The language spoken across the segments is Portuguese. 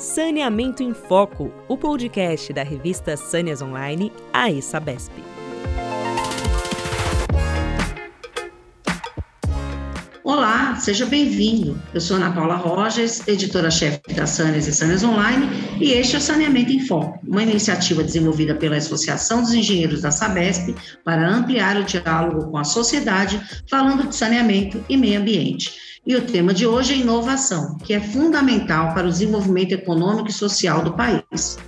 Saneamento em Foco, o podcast da revista Sâneas Online, a ESABESP. Olá, seja bem-vindo. Eu sou Ana Paula Rojas, editora-chefe da Sâneas e Sâneas Online, e este é o Saneamento em Foco, uma iniciativa desenvolvida pela Associação dos Engenheiros da Sabesp para ampliar o diálogo com a sociedade, falando de saneamento e meio ambiente. E o tema de hoje é inovação, que é fundamental para o desenvolvimento econômico e social do país.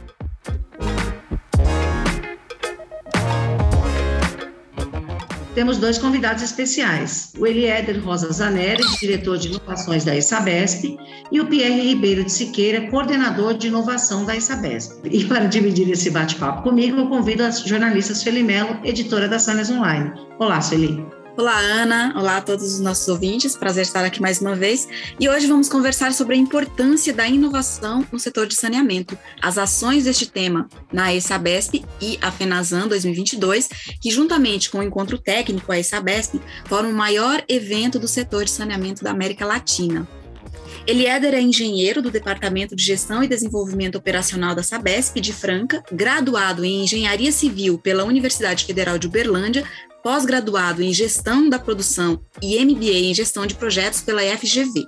Temos dois convidados especiais, o Eliéder Rosa Zanelli, diretor de inovações da ISABESP, e o Pierre Ribeiro de Siqueira, coordenador de inovação da ISABESP. E para dividir esse bate-papo comigo, eu convido a jornalista Sueli Mello, editora da Sanas Online. Olá, Sueli. Olá, Ana. Olá a todos os nossos ouvintes. Prazer estar aqui mais uma vez. E hoje vamos conversar sobre a importância da inovação no setor de saneamento, as ações deste tema na ESABESP e a FENASAN 2022, que juntamente com o encontro técnico a ESABESP foram o maior evento do setor de saneamento da América Latina. Eliéder é engenheiro do Departamento de Gestão e Desenvolvimento Operacional da Sabesp de Franca, graduado em Engenharia Civil pela Universidade Federal de Uberlândia, pós-graduado em Gestão da Produção e MBA em Gestão de Projetos pela FGV.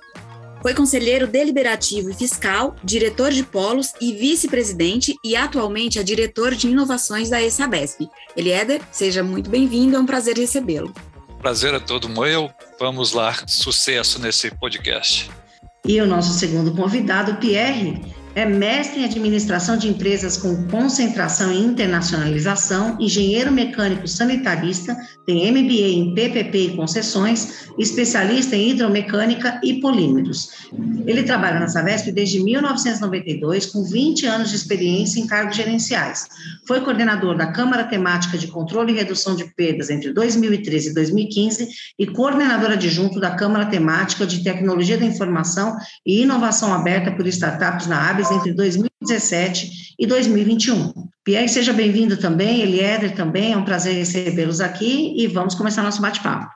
Foi conselheiro deliberativo e fiscal, diretor de polos e vice-presidente e atualmente é diretor de inovações da ESABESP. Eliéder, seja muito bem-vindo, é um prazer recebê-lo. Prazer é todo meu. Vamos lá, sucesso nesse podcast. E o nosso segundo convidado, Pierre, é mestre em administração de empresas com concentração em internacionalização, engenheiro mecânico sanitarista, tem MBA em PPP e concessões, especialista em hidromecânica e polímeros. Ele trabalha na Savesp desde 1992, com 20 anos de experiência em cargos gerenciais. Foi coordenador da Câmara Temática de Controle e Redução de Perdas entre 2013 e 2015 e coordenador adjunto da Câmara Temática de Tecnologia da Informação e Inovação Aberta por Startups na Entre 2017 e 2021. Pierre, seja bem-vindo também, Eliéder também, é um prazer recebê-los aqui e vamos começar nosso bate-papo.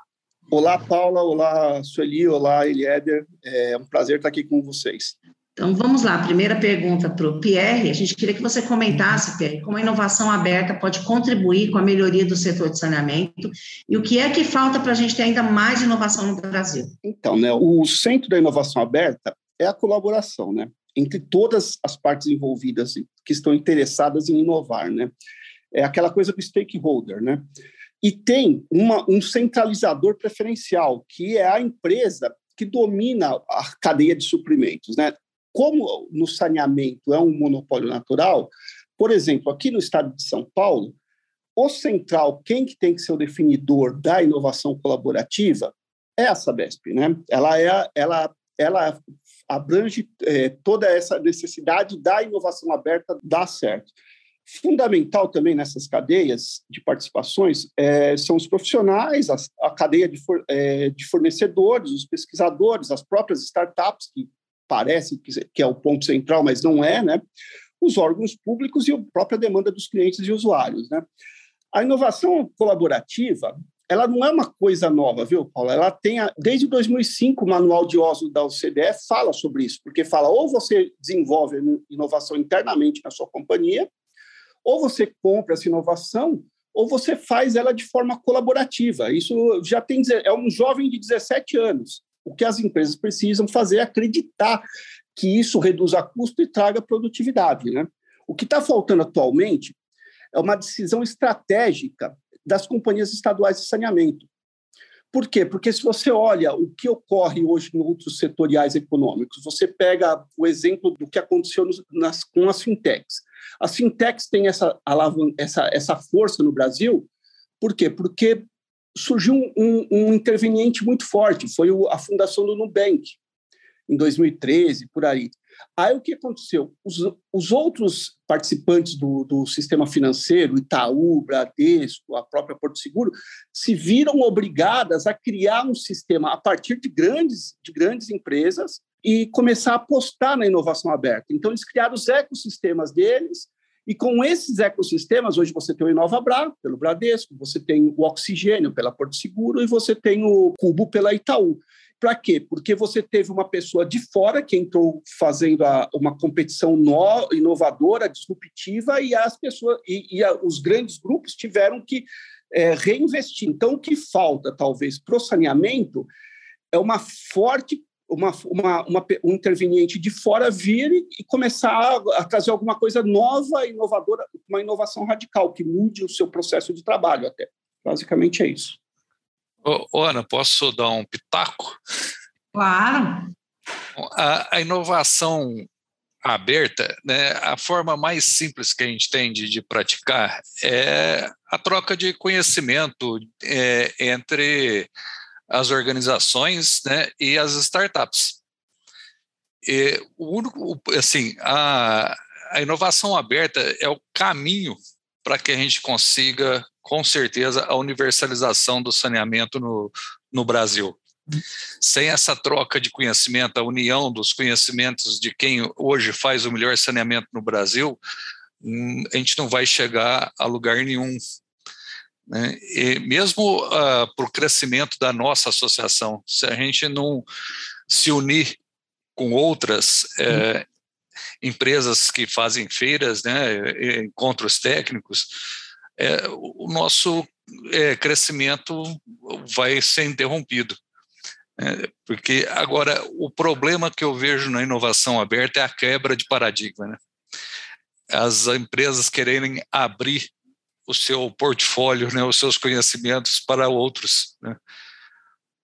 Olá, Paula, olá, Sueli, olá, Eliéder, é um prazer estar aqui com vocês. Então, vamos lá, primeira pergunta para o Pierre, a gente queria que você comentasse, Pierre, como a inovação aberta pode contribuir com a melhoria do setor de saneamento e o que é que falta para a gente ter ainda mais inovação no Brasil? Então, né, o centro da inovação aberta é a colaboração, né? Entre todas as partes envolvidas que estão interessadas em inovar, né? É aquela coisa do stakeholder, né? E tem uma, um centralizador preferencial, que é a empresa que domina a cadeia de suprimentos, né? Como no saneamento é um monopólio natural, por exemplo, aqui no estado de São Paulo, o central, quem que tem que ser o definidor da inovação colaborativa é a Sabesp, né? Ela é, ela, ela abrange é, toda essa necessidade da inovação aberta dar certo. Fundamental também nessas cadeias de participações é, são os profissionais, a, a cadeia de, for, é, de, fornecedores, os pesquisadores, as próprias startups, que parece que, é o ponto central, mas não é, né? os órgãos públicos e a própria demanda dos clientes e usuários. Né? A inovação colaborativa ela não é uma coisa nova, viu, Paulo? Ela tem, a, desde 2005, o Manual de Oslo da OCDE fala sobre isso, porque fala ou você desenvolve inovação internamente na sua companhia, ou você compra essa inovação, ou você faz ela de forma colaborativa. Isso já tem, é um jovem de 17 anos. O que as empresas precisam fazer é acreditar que isso reduza custo e traga produtividade, né? O que está faltando atualmente é uma decisão estratégica das companhias estaduais de saneamento. Por quê? Porque se você olha o que ocorre hoje em outros setoriais econômicos, você pega o exemplo do que aconteceu nas, com as fintechs. As fintechs têm essa, essa, essa força no Brasil, por quê? Porque surgiu um, um interveniente muito forte, foi a fundação do Nubank, em 2013, por aí. Aí o que aconteceu? Os, os outros participantes do, do sistema financeiro, Itaú, Bradesco, a própria Porto Seguro, se viram obrigadas a criar um sistema a partir de grandes, de grandes empresas e começar a apostar na inovação aberta. Então, eles criaram os ecossistemas deles, e com esses ecossistemas, hoje você tem o InovaBra, pelo Bradesco, você tem o Oxigênio, pela Porto Seguro, e você tem o Cubo, pela Itaú. Para quê? Porque você teve uma pessoa de fora que entrou fazendo a, uma competição no, inovadora, disruptiva, e as pessoas e, e a, os grandes grupos tiveram que é, reinvestir. Então, o que falta, talvez, para o saneamento é uma forte uma, uma, uma, um interveniente de fora vir e começar a, a, trazer alguma coisa nova, inovadora, uma inovação radical, que mude o seu processo de trabalho até. Basicamente é isso. Ô, Ana, posso dar um pitaco? Claro. A, a inovação aberta, né, a forma mais simples que a gente tem de, de praticar é a troca de conhecimento é, entre as organizações né, e as startups. E o único, assim, a, a inovação aberta é o caminho para que a gente consiga, com certeza, a universalização do saneamento no, no Brasil. Sem essa troca de conhecimento, a união dos conhecimentos de quem hoje faz o melhor saneamento no Brasil, hum, a gente não vai chegar a lugar nenhum né? E mesmo uh, ah, para o crescimento da nossa associação, se a gente não se unir com outras é, empresas que fazem feiras, né, encontros técnicos, é, o nosso é, crescimento vai ser interrompido. É, porque agora o problema que eu vejo na inovação aberta é a quebra de paradigma. Né? As empresas quererem abrir o seu portfólio, né, os seus conhecimentos para outros. Né?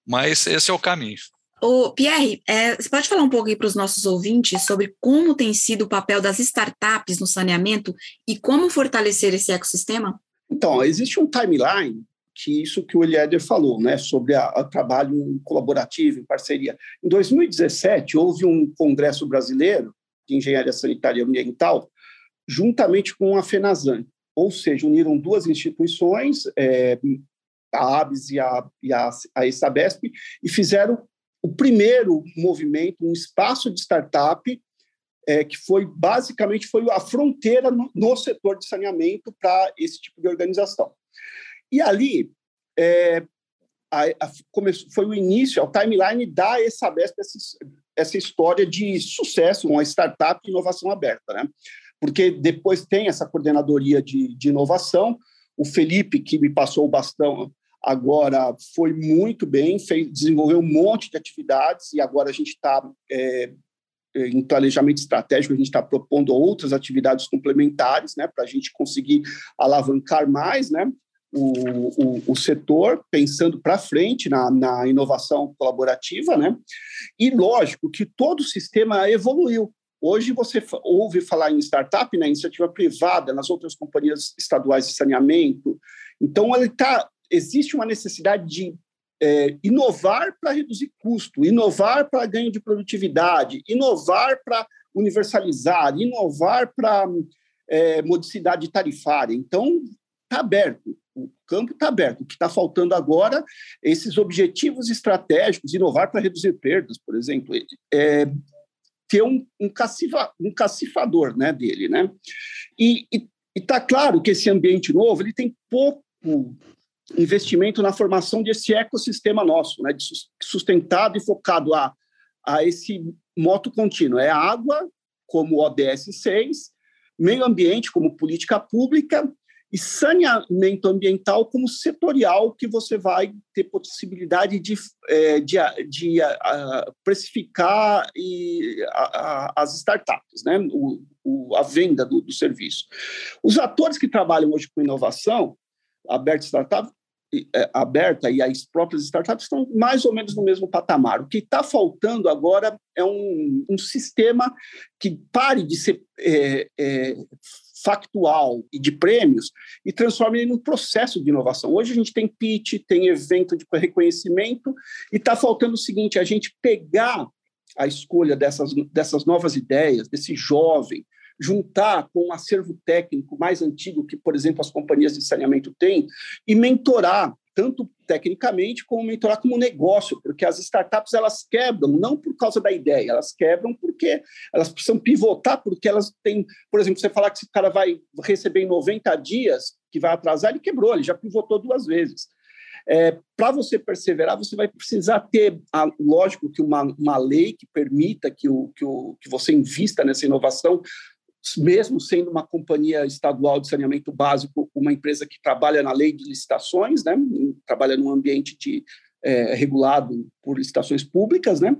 Mas esse é o caminho. O Pierre, é, você pode falar um pouco para os nossos ouvintes sobre como tem sido o papel das startups no saneamento e como fortalecer esse ecossistema? Então, existe um timeline que isso que o Eliéder falou, né, sobre o trabalho colaborativo, em parceria. Em 2017, houve um congresso brasileiro de engenharia sanitária e ambiental, juntamente com a FENASAN, ou seja, uniram duas instituições, é, a ABS e a, e a, a ESABESP, e fizeram o primeiro movimento, um espaço de startup, é, que foi basicamente foi a fronteira no, no setor de saneamento para esse tipo de organização. E ali é, a, a, foi o início, o timeline da ESABESP, essa, essa história de sucesso, uma startup de inovação aberta. Né? porque depois tem essa coordenadoria de, de inovação. O Felipe, que me passou o bastão agora, foi muito bem, fez, desenvolveu um monte de atividades e agora a gente está é, em planejamento estratégico, a gente está propondo outras atividades complementares, né, para a gente conseguir alavancar mais, né, o, o, o setor, pensando para frente na, na inovação colaborativa, né, e lógico que todo o sistema evoluiu, Hoje você ouve falar em startup, na né, iniciativa privada, nas outras companhias estaduais de saneamento. Então, ele tá, existe uma necessidade de é, inovar para reduzir custo, inovar para ganho de produtividade, inovar para universalizar, inovar para é, modicidade tarifária. Então, está aberto, o campo está aberto. O que está faltando agora é esses objetivos estratégicos, inovar para reduzir perdas, por exemplo. É, ter um, um, um cacifador né, dele. Né? E está claro que esse ambiente novo ele tem pouco investimento na formação desse ecossistema nosso, né, sustentado e focado a, a esse moto contínuo. É água, como ODS 6, meio ambiente como política pública e saneamento ambiental como setorial que você vai ter possibilidade de, é, de, de precificar e as startups, né? O, o, a venda do, do, serviço. Os atores que trabalham hoje com inovação, aberta startup, é, aberta e as próprias startups estão mais ou menos no mesmo patamar. O que está faltando agora é um, um sistema que pare de ser é, é, factual e de prêmios e transforma ele num processo de inovação. Hoje a gente tem pitch, tem evento de reconhecimento e está faltando o seguinte, a gente pegar a escolha dessas, dessas novas ideias, desse jovem, juntar com um acervo técnico mais antigo que, por exemplo, as companhias de saneamento têm e mentorar tanto tecnicamente como mentorar como negócio, porque as startups elas quebram não por causa da ideia, elas quebram porque elas precisam pivotar, porque elas têm, por exemplo, você falar que esse cara vai receber em 90 dias, que vai atrasar, ele quebrou, ele já pivotou duas vezes. É, Para você perseverar, você vai precisar ter, a, lógico, que uma, uma lei que permita que, o, que, o, que você invista nessa inovação, mesmo sendo uma companhia estadual de saneamento básico, uma empresa que trabalha na lei de licitações, né, trabalha num ambiente de, é, regulado por licitações públicas, né,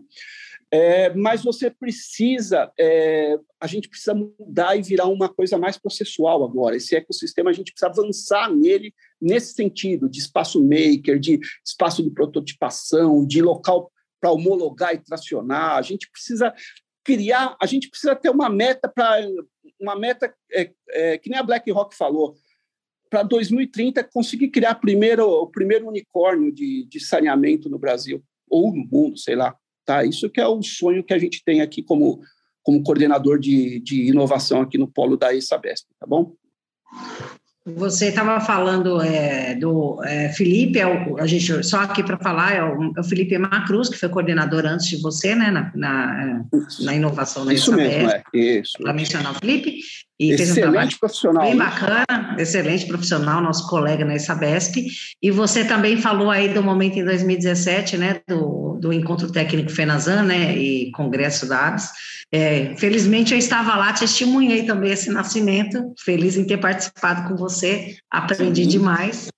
é, mas você precisa, é, a gente precisa mudar e virar uma coisa mais processual agora. Esse ecossistema, a gente precisa avançar nele nesse sentido, de espaço maker, de espaço de prototipação, de local para homologar e tracionar. A gente precisa criar, a gente precisa ter uma meta para uma meta é, é, que nem a BlackRock falou, para 2030 conseguir criar primeiro, o primeiro unicórnio de, de saneamento no Brasil ou no mundo, sei lá. Tá? Isso que é o sonho que a gente tem aqui como, como coordenador de, de inovação aqui no polo da ESABESP, tá bom? Você estava falando é, do é, Felipe, é o, a gente só aqui para falar, é o, é o, Felipe Macruz, que foi coordenador antes de você, né, na, na, na inovação da Isso mesmo, é, isso. Para mencionar o Felipe. E excelente um profissional. Bem bacana, excelente profissional, nosso colega na Sabesp. E você também falou aí do momento em 2017, né, do, do Encontro Técnico FENAZAN, né, e Congresso da ABS. É, felizmente eu estava lá, testemunhei também esse nascimento, feliz em ter participado com você, aprendi Sim. demais.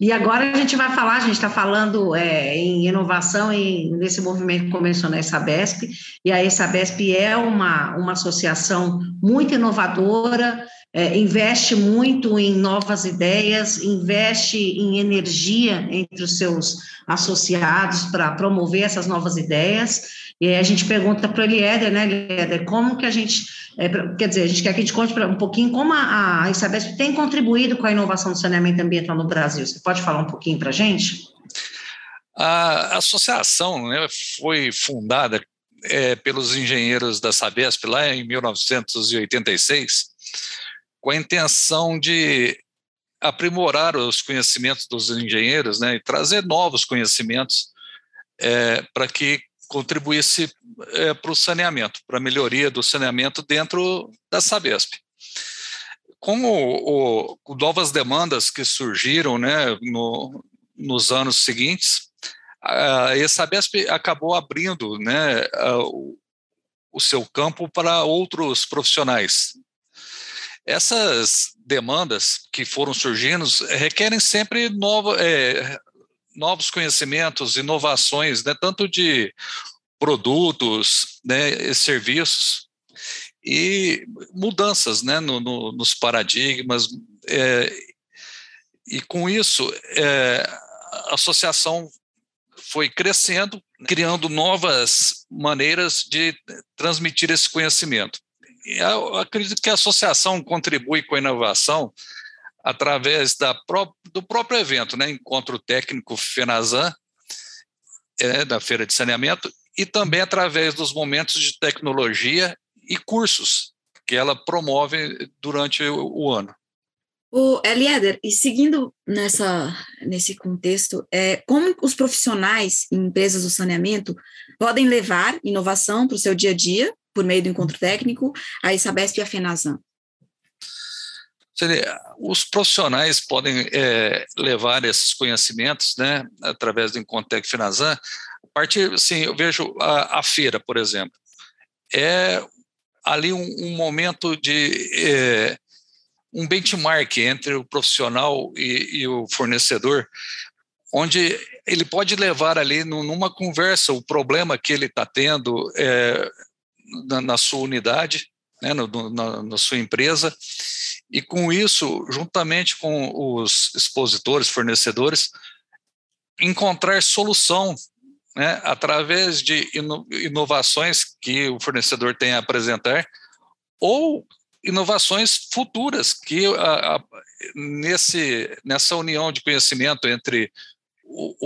E agora a gente vai falar, a gente está falando é, em inovação e nesse movimento que começou na Sabesp, e a Sabesp é uma, uma associação muito inovadora, é, investe muito em novas ideias, investe em energia entre os seus associados para promover essas novas ideias. E aí a gente pergunta para o Eliéder, né, Eliéder, como que a gente, é, quer dizer, a gente quer que a gente conte um pouquinho como a, Isabesp tem contribuído com a inovação do saneamento ambiental no Brasil. Você pode falar um pouquinho para a gente? A associação né, foi fundada é, pelos engenheiros da Sabesp lá em 1986 com a intenção de aprimorar os conhecimentos dos engenheiros né, e trazer novos conhecimentos é, para que contribuísse é, para o saneamento, para a melhoria do saneamento dentro da Sabesp. Com o, o, novas demandas que surgiram né, no, nos anos seguintes, a Sabesp acabou abrindo né, o, o seu campo para outros profissionais essas demandas que foram surgindo requerem sempre novo, é, novos conhecimentos, inovações, né, tanto de produtos, né, serviços e mudanças né, no, no, nos paradigmas. É, e com isso, é, a associação foi crescendo, criando novas maneiras de transmitir esse conhecimento eu acredito que a associação contribui com a inovação através da pró do próprio evento, né? Encontro Técnico FENAZAN, é, da Feira de Saneamento, e também através dos momentos de tecnologia e cursos que ela promove durante o, o ano. O Elieder, e seguindo nessa, nesse contexto, é, como os profissionais em empresas do saneamento podem levar inovação para o seu dia a dia por meio do encontro técnico, a Sabesp e a FENASAN? Os profissionais podem é, levar esses conhecimentos, né, através do técnico FENASAN. A partir, assim, eu vejo a, a feira, por exemplo, é ali um, um momento de é, um benchmark entre o profissional e, e, o fornecedor, onde ele pode levar ali numa conversa o problema que ele está tendo, é, na, na sua unidade, né, no, na, na, sua empresa, e com isso, juntamente com os expositores, fornecedores, encontrar solução né, através de ino, inovações que o fornecedor tem a apresentar, ou inovações futuras que a, a, nesse, nessa união de conhecimento entre o,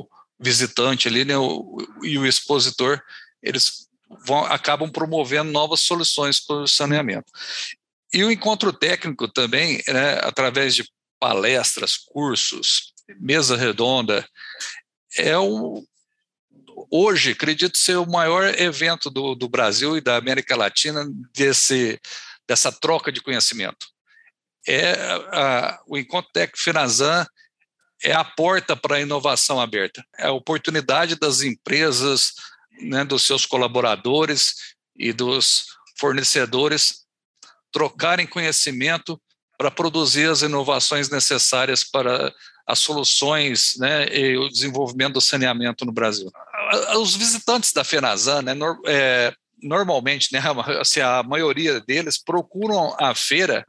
o visitante ali né, o, e o expositor, eles vão, acabam promovendo novas soluções para o saneamento. E o encontro técnico também, né, através de palestras, cursos, mesa redonda, é o, hoje, acredito ser o maior evento do, do Brasil e da América Latina desse, dessa troca de conhecimento. É a, o Encontro Técnico Finazan é a porta para a inovação aberta, é a oportunidade das empresas, né, dos seus colaboradores e dos fornecedores trocarem conhecimento para produzir as inovações necessárias para as soluções né, e o desenvolvimento do saneamento no Brasil. Os visitantes da FENASAN, né, é, normalmente, né, assim, a maioria deles procuram a feira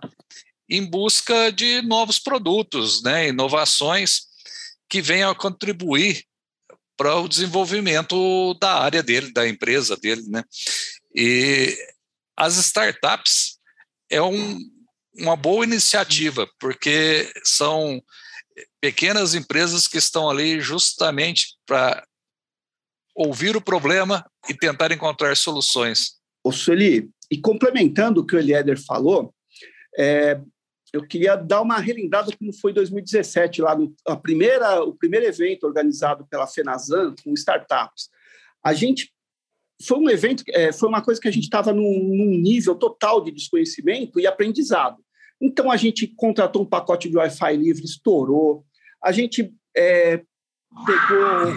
em busca de novos produtos, né, inovações que venham a contribuir para o desenvolvimento da área dele, da empresa dele, né? E as startups é um, uma boa iniciativa, porque são pequenas empresas que estão ali justamente para ouvir o problema e tentar encontrar soluções. Ô, Sueli, e complementando o que o Eliéder falou, é, eu queria dar uma relembrada como foi 2017, lá no a primeira, o primeiro evento organizado pela FENASAN com startups. A gente foi um evento, é, foi uma coisa que a gente estava num, num, nível total de desconhecimento e aprendizado. Então a gente contratou um pacote de Wi-Fi livre, estourou. A gente é, pegou,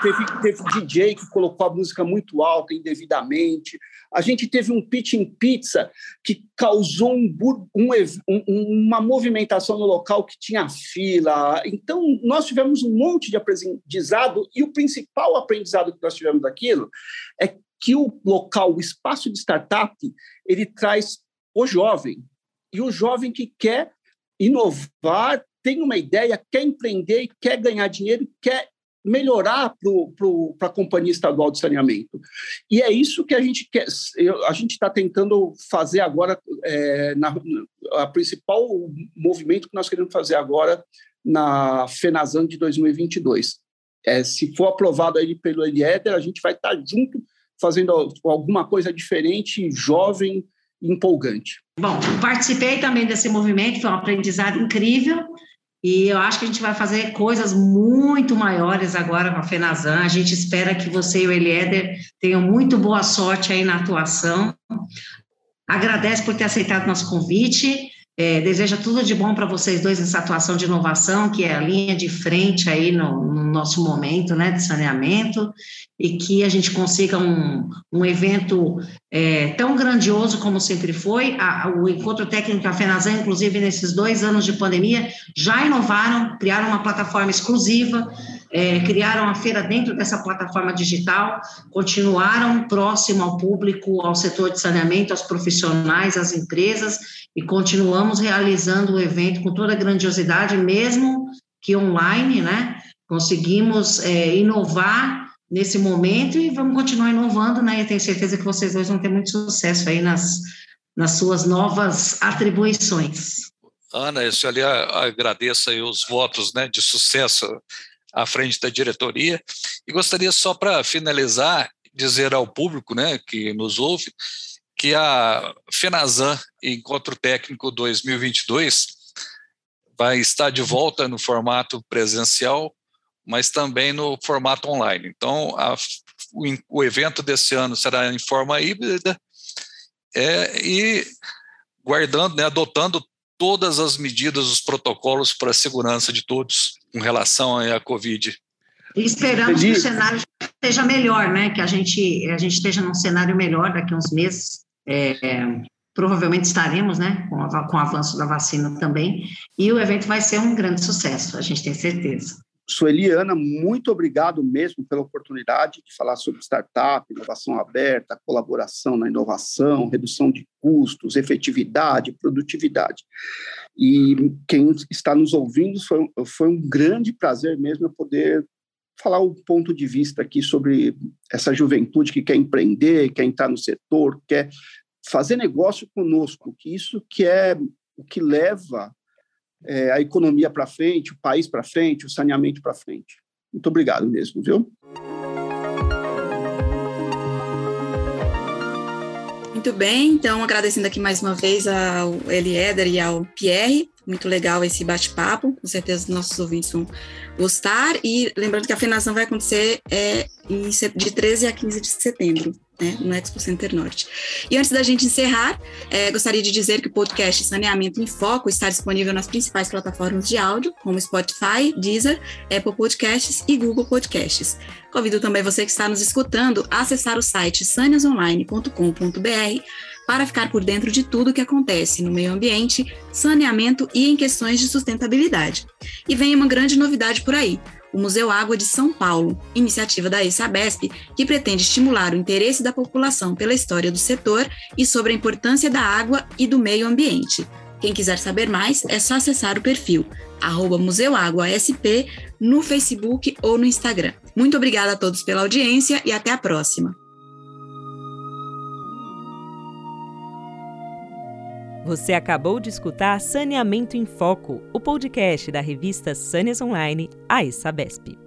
teve, teve DJ que colocou a música muito alta indevidamente. A gente teve um pitch em pizza que causou um, um, um, uma movimentação no local que tinha fila. Então, nós tivemos um monte de aprendizado e o principal aprendizado que nós tivemos daquilo é que o local, o espaço de startup, ele traz o jovem. E o jovem que quer inovar, tem uma ideia, quer empreender, quer ganhar dinheiro, quer melhorar para a Companhia Estadual de Saneamento. E é isso que a gente quer. A gente está tentando fazer agora, é, na, a principal movimento que nós queremos fazer agora na FENASAN de 2022. É, se for aprovado aí pelo Eliéder, a gente vai estar tá junto fazendo alguma coisa diferente, jovem, empolgante. Bom, participei também desse movimento, foi um aprendizado incrível. E eu acho que a gente vai fazer coisas muito maiores agora com a FENASAN. A gente espera que você e o Eliéder tenham muito boa sorte aí na atuação. Agradece por ter aceitado nosso convite. É, deseja tudo de bom para vocês dois nessa atuação de inovação, que é a linha de frente aí no, no, nosso momento né, de saneamento, e que a gente consiga um, um evento é, tão grandioso como sempre foi. A, o Encontro Técnico da FENASAN, inclusive, nesses dois anos de pandemia, já inovaram, criaram uma plataforma exclusiva, é, criaram a feira dentro dessa plataforma digital, continuaram próximo ao público, ao setor de saneamento, aos profissionais, às empresas, e continuamos realizando o evento com toda a grandiosidade, mesmo que online, né? Conseguimos é, inovar nesse momento e vamos continuar inovando, né? Tenho certeza que vocês dois vão ter muito sucesso aí nas, nas suas novas atribuições. Ana, eu ali agradeço aí os votos né, de sucesso à frente da diretoria e gostaria só para finalizar dizer ao público né, que nos ouve que a FENASAN Encontro Técnico 2022 vai estar de volta no formato presencial, mas também no formato online. Então, a, o, o, evento desse ano será em forma híbrida é, e guardando, né, adotando todas as medidas, os protocolos para a segurança de todos com relação à Covid. E esperamos que o cenário esteja melhor, né? Que a gente, a gente esteja num cenário melhor daqui a uns meses é, provavelmente estaremos, né, com, a, com o avanço da vacina também, e o evento vai ser um grande sucesso, a gente tem certeza. Sueli Ana, muito obrigado mesmo pela oportunidade de falar sobre startup, inovação aberta, colaboração na inovação, redução de custos, efetividade, produtividade. E quem está nos ouvindo foi, foi um grande prazer mesmo poder falar o ponto de vista aqui sobre essa juventude que quer empreender, quer entrar no setor, quer fazer negócio conosco, que isso que é o que leva é, a economia para frente, o país para frente, o saneamento para frente. Muito obrigado mesmo, viu? Muito bem, então agradecendo aqui mais uma vez ao Eliéder e ao Pierre muito legal esse bate-papo, com certeza os nossos ouvintes vão gostar. E lembrando que a FENASAN vai acontecer é, de 13 a 15 de setembro. Né, no Expo Center Norte. E antes da gente encerrar, é, gostaria de dizer que o podcast Saneamento em Foco está disponível nas principais plataformas de áudio, como Spotify, Deezer, Apple Podcasts e Google Podcasts. Convido também você que está nos escutando a acessar o site saneasonline.com.br para ficar por dentro de tudo o que acontece no meio ambiente, saneamento e em questões de sustentabilidade. E vem uma grande novidade por aí o Museu Água de São Paulo, iniciativa da ESABESP, que pretende estimular o interesse da população pela história do setor e sobre a importância da água e do meio ambiente. Quem quiser saber mais, é só acessar o perfil museuaguasp no Facebook ou no Instagram. Muito obrigada a todos pela audiência e até a próxima. Você acabou de escutar Saneamento em Foco, o podcast da revista Sâneas Online, a Sabesp.